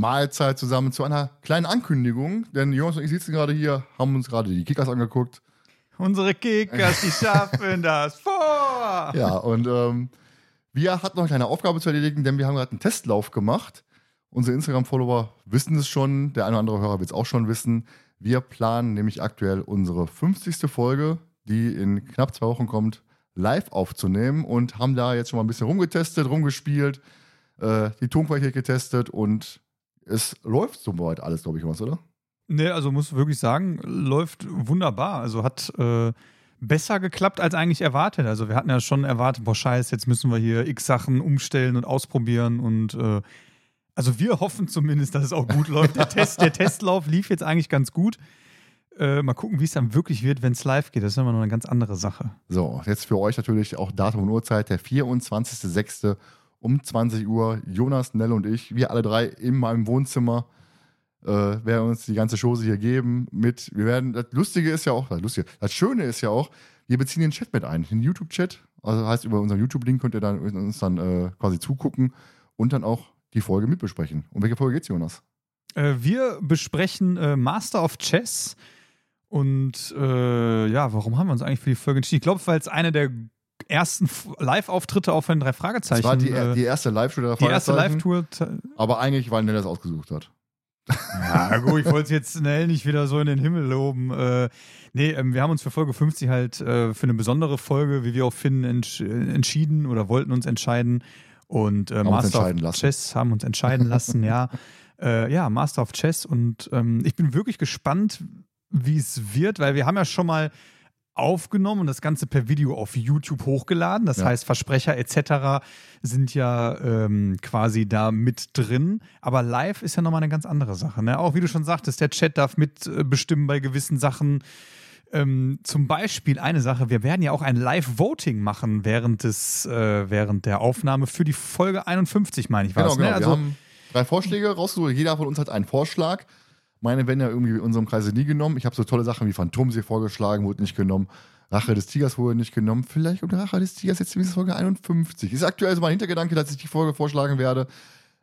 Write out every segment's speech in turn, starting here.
Mahlzeit zusammen zu einer kleinen Ankündigung, denn Jonas und ich sitzen gerade hier, haben uns gerade die Kickers angeguckt. Unsere Kickers, die schaffen das vor! Ja, und ähm, wir hatten noch eine kleine Aufgabe zu erledigen, denn wir haben gerade einen Testlauf gemacht. Unsere Instagram-Follower wissen es schon, der eine oder andere Hörer wird es auch schon wissen. Wir planen nämlich aktuell unsere 50. Folge, die in knapp zwei Wochen kommt, live aufzunehmen und haben da jetzt schon mal ein bisschen rumgetestet, rumgespielt, äh, die Tonqualität getestet und es läuft soweit alles, glaube ich, was, oder? Nee, also muss wirklich sagen, läuft wunderbar. Also hat äh, besser geklappt als eigentlich erwartet. Also wir hatten ja schon erwartet, boah, scheiße, jetzt müssen wir hier x Sachen umstellen und ausprobieren und äh, also wir hoffen zumindest, dass es auch gut läuft. Der, Test, der Testlauf lief jetzt eigentlich ganz gut. Äh, mal gucken, wie es dann wirklich wird, wenn es live geht. Das ist immer noch eine ganz andere Sache. So, jetzt für euch natürlich auch Datum und Uhrzeit, der 24.06 um 20 Uhr. Jonas, Nell und ich, wir alle drei in meinem Wohnzimmer äh, werden uns die ganze Chose hier geben. Mit, wir werden, das Lustige ist ja auch, das Lustige, das Schöne ist ja auch, wir beziehen den Chat mit ein, den YouTube-Chat. Also heißt, über unseren YouTube-Link könnt ihr dann, uns dann äh, quasi zugucken und dann auch die Folge mitbesprechen. Um welche Folge geht's, Jonas? Äh, wir besprechen äh, Master of Chess. Und äh, ja, warum haben wir uns eigentlich für die Folge entschieden? Ich glaube, weil es eine der ersten Live-Auftritte auf den drei Fragezeichen. Das war die, äh, die erste Live-Tour der Die erste Live-Tour. Aber eigentlich, weil Nell das ausgesucht hat. Ja, gut, ich wollte es jetzt schnell nicht wieder so in den Himmel loben. Äh, nee, ähm, wir haben uns für Folge 50 halt äh, für eine besondere Folge, wie wir auch finden, entsch entschieden oder wollten uns entscheiden. Und äh, Master of lassen. Chess haben uns entscheiden lassen, ja. Äh, ja, Master of Chess. Und ähm, ich bin wirklich gespannt, wie es wird, weil wir haben ja schon mal aufgenommen und das Ganze per Video auf YouTube hochgeladen. Das ja. heißt, Versprecher etc. sind ja ähm, quasi da mit drin. Aber live ist ja nochmal eine ganz andere Sache. Ne? Auch wie du schon sagtest, der Chat darf mitbestimmen bei gewissen Sachen. Ähm, zum Beispiel eine Sache, wir werden ja auch ein Live-Voting machen während, des, äh, während der Aufnahme für die Folge 51, meine ich, genau, es. Ne? Genau. Also, wir haben drei Vorschläge rausgesucht. Jeder von uns hat einen Vorschlag. Meine werden ja irgendwie in unserem Kreise nie genommen. Ich habe so tolle Sachen wie Phantomsee vorgeschlagen, wurde nicht genommen. Rache des Tigers wurde nicht genommen. Vielleicht kommt Rache des Tigers jetzt in Folge 51. Ist aktuell so mein Hintergedanke, dass ich die Folge vorschlagen werde.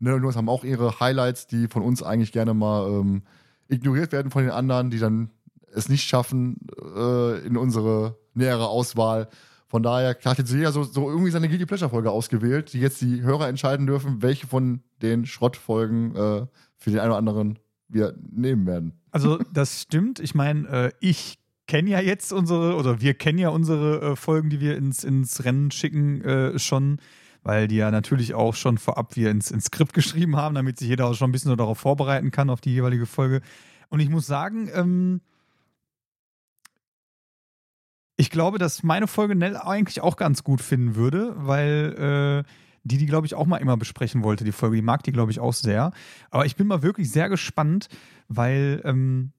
Ne, und haben auch ihre Highlights, die von uns eigentlich gerne mal ähm, ignoriert werden von den anderen, die dann es nicht schaffen äh, in unsere nähere Auswahl. Von daher hat jetzt jeder so, so irgendwie seine Guilty Pleasure Folge ausgewählt, die jetzt die Hörer entscheiden dürfen, welche von den Schrottfolgen äh, für den einen oder anderen wir nehmen werden. Also das stimmt. Ich meine, äh, ich kenne ja jetzt unsere, oder wir kennen ja unsere äh, Folgen, die wir ins, ins Rennen schicken, äh, schon, weil die ja natürlich auch schon vorab wir ins, ins Skript geschrieben haben, damit sich jeder auch schon ein bisschen so darauf vorbereiten kann, auf die jeweilige Folge. Und ich muss sagen, ähm, ich glaube, dass meine Folge Nell eigentlich auch ganz gut finden würde, weil äh, die die, glaube ich, auch mal immer besprechen wollte, die Folge. Die mag die, glaube ich, auch sehr. Aber ich bin mal wirklich sehr gespannt, weil ähm,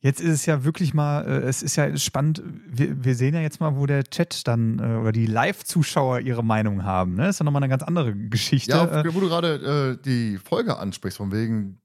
jetzt ist es ja wirklich mal, äh, es ist ja spannend, wir, wir, sehen ja jetzt mal, wo der Chat dann äh, oder die Live-Zuschauer ihre Meinung haben. Ne? Das ist ja nochmal eine ganz andere Geschichte. Ja, äh. wo du gerade äh, die Folge ansprichst, von wegen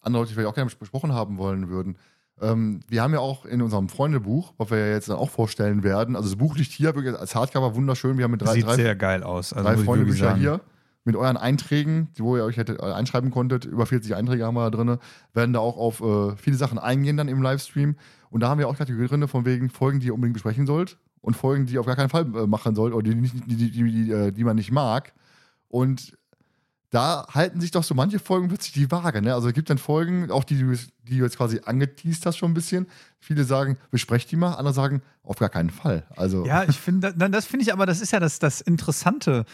andere Leute, die vielleicht auch gerne besprochen haben wollen würden. Ähm, wir haben ja auch in unserem Freundebuch, was wir ja jetzt dann auch vorstellen werden, also das Buch liegt hier wirklich als Hardcover wunderschön. Wir haben mit drei, Sieht drei, sehr geil aus. Also drei Freundebücher hier mit euren Einträgen, wo ihr euch hätte äh, einschreiben konntet. Über 40 Einträge haben wir da drin. Werden da auch auf äh, viele Sachen eingehen dann im Livestream. Und da haben wir auch Kategorien drin, von wegen Folgen, die ihr unbedingt besprechen sollt und Folgen, die ihr auf gar keinen Fall äh, machen sollt oder die, die, die, die, äh, die man nicht mag. Und da halten sich doch so manche Folgen plötzlich die Waage. Ne? Also es gibt dann Folgen, auch die, die du jetzt quasi angeteased hast schon ein bisschen. Viele sagen, besprecht die mal, andere sagen, auf gar keinen Fall. Also ja, ich finde, das finde ich aber, das ist ja das, das Interessante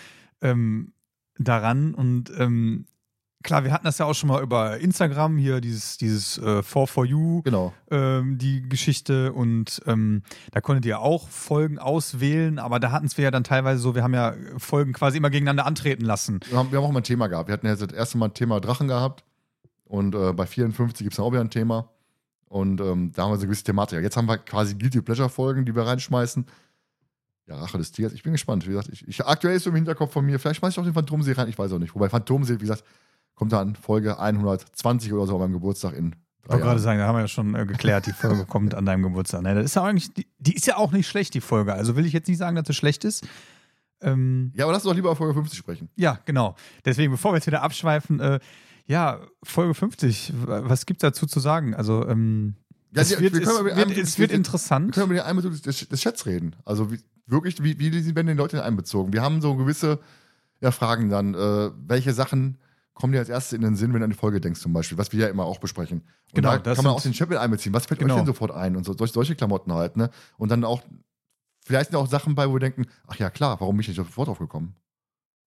ähm, daran. Und ähm, klar, wir hatten das ja auch schon mal über Instagram, hier dieses, dieses äh, 4for You, genau. ähm, die Geschichte. Und ähm, da konntet ihr auch Folgen auswählen, aber da hatten es wir ja dann teilweise so, wir haben ja Folgen quasi immer gegeneinander antreten lassen. Wir haben, wir haben auch mal ein Thema gehabt. Wir hatten ja das erste Mal ein Thema Drachen gehabt. Und äh, bei 54 gibt es auch wieder ein Thema. Und ähm, da haben wir so eine gewisse Thematik. Jetzt haben wir quasi Guilty Pleasure-Folgen, die wir reinschmeißen. Ja, Rache des Tigers. Ich bin gespannt. Wie gesagt, ich, ich aktuell ist so im Hinterkopf von mir, vielleicht schmeiße ich auch den Phantomsee rein, ich weiß auch nicht. Wobei Phantomsee, wie gesagt, kommt dann Folge 120 oder so an meinem Geburtstag in Ich wollte gerade sagen, da haben wir ja schon äh, geklärt, die Folge kommt an deinem Geburtstag. Ne, das ist ja eigentlich, die, die ist ja auch nicht schlecht, die Folge. Also will ich jetzt nicht sagen, dass sie schlecht ist. Ähm, Ja, aber lass uns doch lieber auf Folge 50 sprechen. ja, genau. Deswegen, bevor wir jetzt wieder abschweifen, äh, ja, Folge 50, w- was gibt es dazu zu sagen? Also, ähm, Ja, es die- wird, wir es können über die wird, Einbezug- es wird wir- Wir interessant. können über den Einbezug des, des Chats reden. Also wie, wirklich, wie, wie werden die Leute denn einbezogen? Wir haben so gewisse ja, Fragen dann. Äh, welche Sachen kommen dir als erstes in den Sinn, wenn du an die Folge denkst zum Beispiel? Was wir ja immer auch besprechen. Und Genau, da das kann man auch den mit einbeziehen. Was fällt Genau. euch denn sofort ein? Und so, solche, solche Klamotten halt. Ne? Und dann auch, vielleicht sind auch Sachen bei, wo wir denken, ach ja klar, warum bin ich nicht sofort drauf gekommen?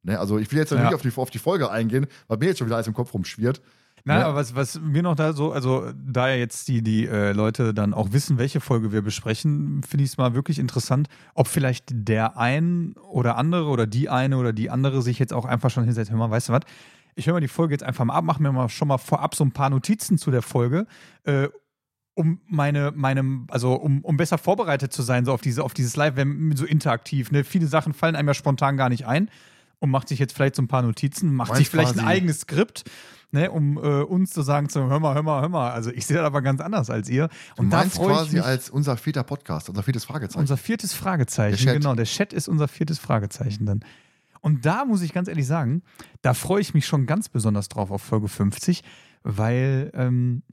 Ne? Also ich will jetzt Ja. nicht auf die, auf die Folge eingehen, weil mir jetzt schon wieder alles im Kopf rumschwirrt. Nein, Ja. aber was, was mir noch da so, also da ja jetzt die, die äh, Leute dann auch wissen, welche Folge wir besprechen, finde ich es mal wirklich interessant, ob vielleicht der ein oder andere oder die eine oder die andere sich jetzt auch einfach schon hinsetzt, hör mal, weißt du was? Ich höre mal die Folge jetzt einfach mal ab, mache mir mal schon mal vorab so ein paar Notizen zu der Folge, äh, um meine, meinem, also um, um besser vorbereitet zu sein, so auf diese, auf dieses Live, wenn so interaktiv, ne? Viele Sachen fallen einem ja spontan gar nicht ein und macht sich jetzt vielleicht so ein paar Notizen, macht Meinst sich vielleicht ein quasi- eigenes Skript, ne, um äh, uns zu sagen, zu, hör mal, hör mal, hör mal. Also ich sehe das aber ganz anders als ihr. Du Und da meinst freue ich quasi mich. als unser vierter Podcast, unser viertes Fragezeichen. Unser viertes Fragezeichen, Der genau. Der Chat ist unser viertes Fragezeichen dann. Und da muss ich ganz ehrlich sagen, da freue ich mich schon ganz besonders drauf auf Folge 50, weil ähm,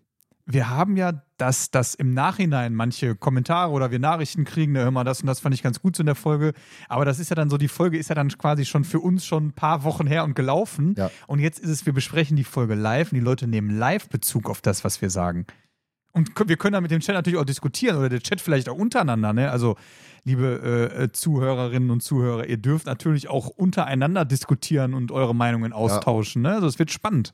wir haben ja, dass, dass im Nachhinein manche Kommentare oder wir Nachrichten kriegen, hör mal, das und das fand ich ganz gut so in der Folge. Aber das ist ja dann so, die Folge ist ja dann quasi schon für uns schon ein paar Wochen her und gelaufen. Ja. Und jetzt ist es, wir besprechen die Folge live und die Leute nehmen live Bezug auf das, was wir sagen. Und wir können dann mit dem Chat natürlich auch diskutieren oder der Chat vielleicht auch untereinander. Ne? Also, liebe äh, äh, Zuhörerinnen und Zuhörer, ihr dürft natürlich auch untereinander diskutieren und eure Meinungen austauschen. Ne? Also, es wird spannend.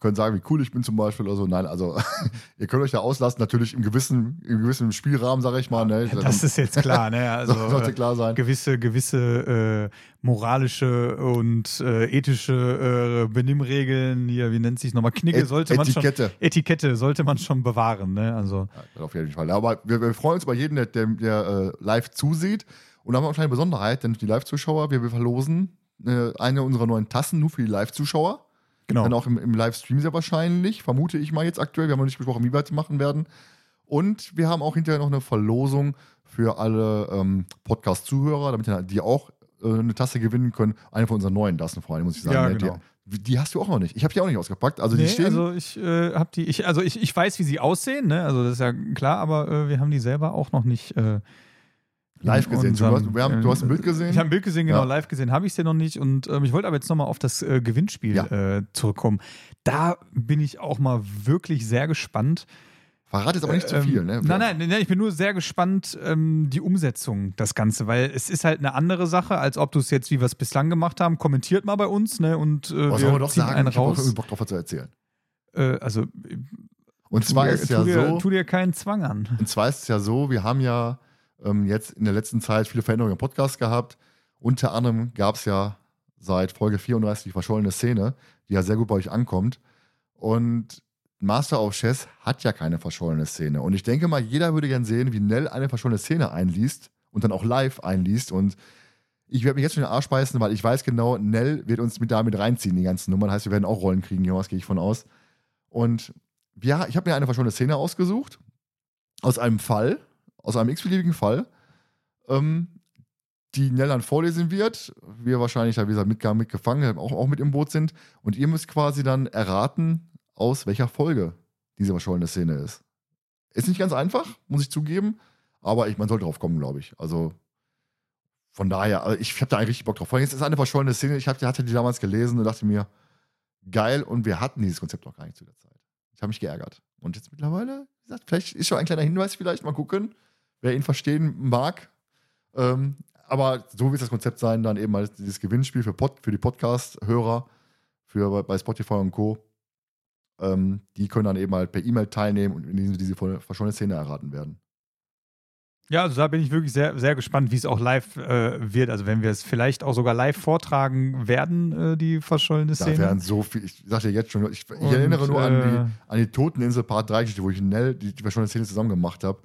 Könnt sagen, wie cool ich bin zum Beispiel oder so. Nein, also ihr könnt euch da auslassen, natürlich im gewissen, im gewissen Spielrahmen, sag ich mal. Ne? Das ist jetzt klar. Ne? Also, sollte klar sein. gewisse, gewisse äh, moralische und äh, ethische äh, Benimmregeln, hier, wie nennt sich nochmal, Knigge Et- sollte man schon. Etikette. Etikette sollte man schon bewahren. Ne? Also, Ja, auf jeden Fall. Aber wir, wir freuen uns über jeden, der, der, der äh, live zusieht. Und da haben wir auch eine kleine Besonderheit, denn die Live-Zuschauer, wir, wir verlosen äh, eine unserer neuen Tassen nur für die Live-Zuschauer. Genau. Dann auch im, im Livestream sehr wahrscheinlich, vermute ich mal jetzt aktuell. Wir haben noch nicht besprochen, wie wir das machen werden. Und wir haben auch hinterher noch eine Verlosung für alle ähm, Podcast-Zuhörer, damit die auch äh, eine Tasse gewinnen können. Eine von unseren neuen Tassen vor allem, muss ich sagen. Ja, ne? genau. die, die hast du auch noch nicht. Ich habe die auch nicht ausgepackt. Also die Nee, stehen. also ich äh, habe die, ich, also ich, ich weiß, wie sie aussehen, ne? Also das ist ja klar, aber äh, wir haben die selber auch noch nicht äh, Live gesehen. Du hast- wir haben- du hast ein Bild gesehen? Ich habe ein Bild gesehen, genau, Ja. live gesehen habe ich sie noch nicht. Und ähm, ich wollte aber jetzt nochmal auf das äh, Gewinnspiel Ja. äh, zurückkommen. Da bin ich auch mal wirklich sehr gespannt. Verrat jetzt aber nicht zu Ähm, viel, ne? Nein, nein, nein, ich bin nur sehr gespannt, ähm, die Umsetzung, das Ganze, weil es ist halt eine andere Sache, als ob du es jetzt, wie wir es bislang gemacht haben, kommentiert mal bei uns, ne? Und äh, Was wir man doch ziehen sagen? einen Ich raus. irgendwie Bock drauf zu erzählen. Äh, also Und zwar tu, ist dir, ja tu, dir, so. tu dir keinen Zwang an. Und zwar ist es ja so, wir haben ja ähm, jetzt in der letzten Zeit viele Veränderungen im Podcast gehabt. Unter anderem gab es ja seit Folge 34 die verschollene Szene, die ja sehr gut bei euch ankommt. Und Master of Chess hat ja keine verschollene Szene. Und ich denke mal, jeder würde gern sehen, wie Nell eine verschollene Szene einliest und dann auch live einliest. Und ich werde mich jetzt schon den Arsch beißen, weil ich weiß genau, Nell wird uns mit damit reinziehen, die ganzen Nummern. Heißt, wir werden auch Rollen kriegen, Jonas, gehe ich von aus. Und ja, ich habe mir eine verschollene Szene ausgesucht. Aus einem Fall, aus einem x-beliebigen Fall, ähm, die Nell dann vorlesen wird. Wir wahrscheinlich, wie gesagt, mit, mitgefangen, auch, auch mit im Boot sind. Und ihr müsst quasi dann erraten, aus welcher Folge diese verschollene Szene ist. Ist nicht ganz einfach, muss ich zugeben. Aber ich, man sollte drauf kommen, glaube ich. Also von daher, also ich habe da eigentlich richtig Bock drauf. Vor allem, es ist eine verschollene Szene. Ich hab, hatte die damals gelesen und dachte mir, geil. Und wir hatten dieses Konzept noch gar nicht zu der Zeit. Ich habe mich geärgert. Und jetzt mittlerweile, wie gesagt, vielleicht ist schon ein kleiner Hinweis, vielleicht mal gucken, wer ihn verstehen mag. Ähm, aber so wird das Konzept sein, dann eben halt dieses Gewinnspiel für, Pod, für die Podcast-Hörer, für bei Spotify und Co. Ähm, die können dann eben halt per E-Mail teilnehmen und in diese, diese verschollene Szene erraten werden. Ja, also da bin ich wirklich sehr, sehr gespannt, wie es auch live äh, wird. Also wenn wir es vielleicht auch sogar live vortragen werden, äh, die verschollene Da Szene. werden so viel, ich sag dir jetzt schon, ich, ich Und, erinnere nur an, äh, die, an die Toteninsel Part 3, Geschichte, wo ich Nell die, die verschollene Szene zusammen gemacht habe.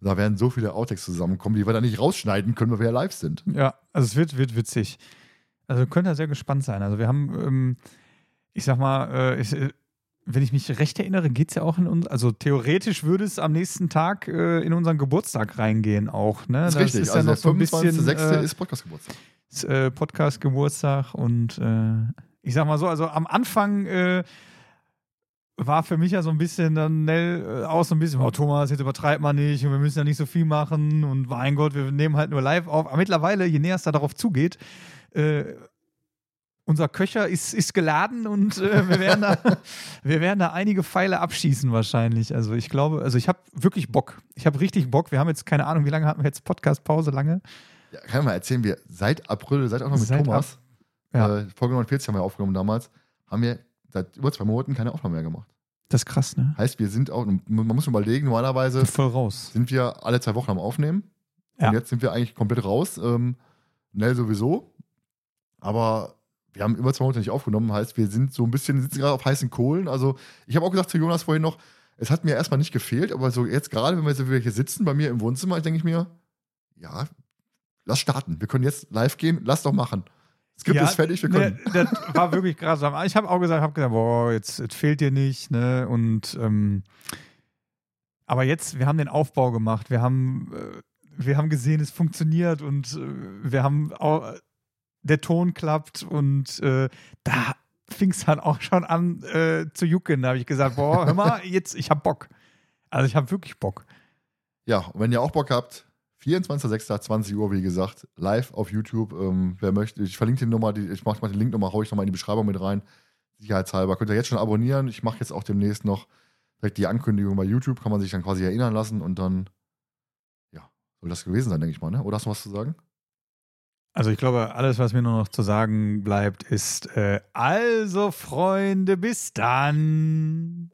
Da werden so viele Outtakes zusammenkommen, die wir dann nicht rausschneiden können, weil wir ja live sind. Ja, also es wird, wird witzig. Also könnt ihr sehr gespannt sein. Also wir haben, ähm, ich sag mal, äh, ich, äh, wenn ich mich recht erinnere, geht es ja auch in uns, also theoretisch würde es am nächsten Tag äh, in unseren Geburtstag reingehen auch. Ne? Das ist richtig. Ist also ja noch der so ein 25.06. bisschen, äh, ist Podcast-Geburtstag. äh, Podcast-Geburtstag und äh, ich sag mal so, also am Anfang äh, war für mich ja so ein bisschen dann Nell äh, auch so ein bisschen, oh Thomas, jetzt übertreibt man nicht und wir müssen ja nicht so viel machen und mein Gott, wir nehmen halt nur live auf. Aber mittlerweile, je näher es da darauf zugeht, äh, unser Köcher ist, ist geladen und äh, wir, werden da, wir werden da einige Pfeile abschießen wahrscheinlich. Also ich glaube, also ich habe wirklich Bock. Ich habe richtig Bock. Wir haben jetzt keine Ahnung, wie lange hatten wir jetzt Podcast-Pause? Lange? Ja, kann ich mal erzählen, wir seit April, seit auch noch mit Seit Thomas, Ja. äh, Folge 49 haben wir aufgenommen damals, haben wir seit über zwei Monaten keine Aufnahme mehr gemacht. Das ist krass, ne? Heißt, wir sind auch, man muss schon überlegen, normalerweise Voll raus. sind wir alle zwei Wochen am Aufnehmen. Ja. Und jetzt sind wir eigentlich komplett raus. Ähm, Nell sowieso. Aber wir haben über zwei Monate nicht aufgenommen. Heißt, wir sind so ein bisschen, sitzen gerade auf heißen Kohlen. Also, ich habe auch gesagt zu Jonas vorhin noch, es hat mir erstmal nicht gefehlt, aber so jetzt gerade, wenn wir so wieder hier sitzen bei mir im Wohnzimmer, denke ich mir, ja, lass starten. Wir können jetzt live gehen, lass doch machen. Skript ist fertig, wir können. Ne, das war wirklich krass. Ich habe auch gesagt, hab gesagt, boah, jetzt, jetzt fehlt dir nicht, ne? Und ähm, aber jetzt, wir haben den Aufbau gemacht, wir haben, äh, wir haben gesehen, es funktioniert und äh, wir haben auch, der Ton klappt und äh, da fing es dann auch schon an äh, zu jucken. Da habe ich gesagt, boah, hör mal, jetzt, ich habe Bock. Also ich habe wirklich Bock. Ja, und wenn ihr auch Bock habt, 24.06.20 Uhr, wie gesagt, live auf YouTube. Ähm, wer möchte, ich verlinke Nummer, die, ich mache mal den Link nochmal, hau ich nochmal in die Beschreibung mit rein. Sicherheitshalber. Könnt ihr jetzt schon abonnieren. Ich mache jetzt auch demnächst noch direkt die Ankündigung bei YouTube, kann man sich dann quasi erinnern lassen und dann, ja, soll das gewesen sein, denke ich mal, ne? Oder hast du was zu sagen? Also ich glaube, alles, was mir nur noch zu sagen bleibt, ist äh, also Freunde, bis dann.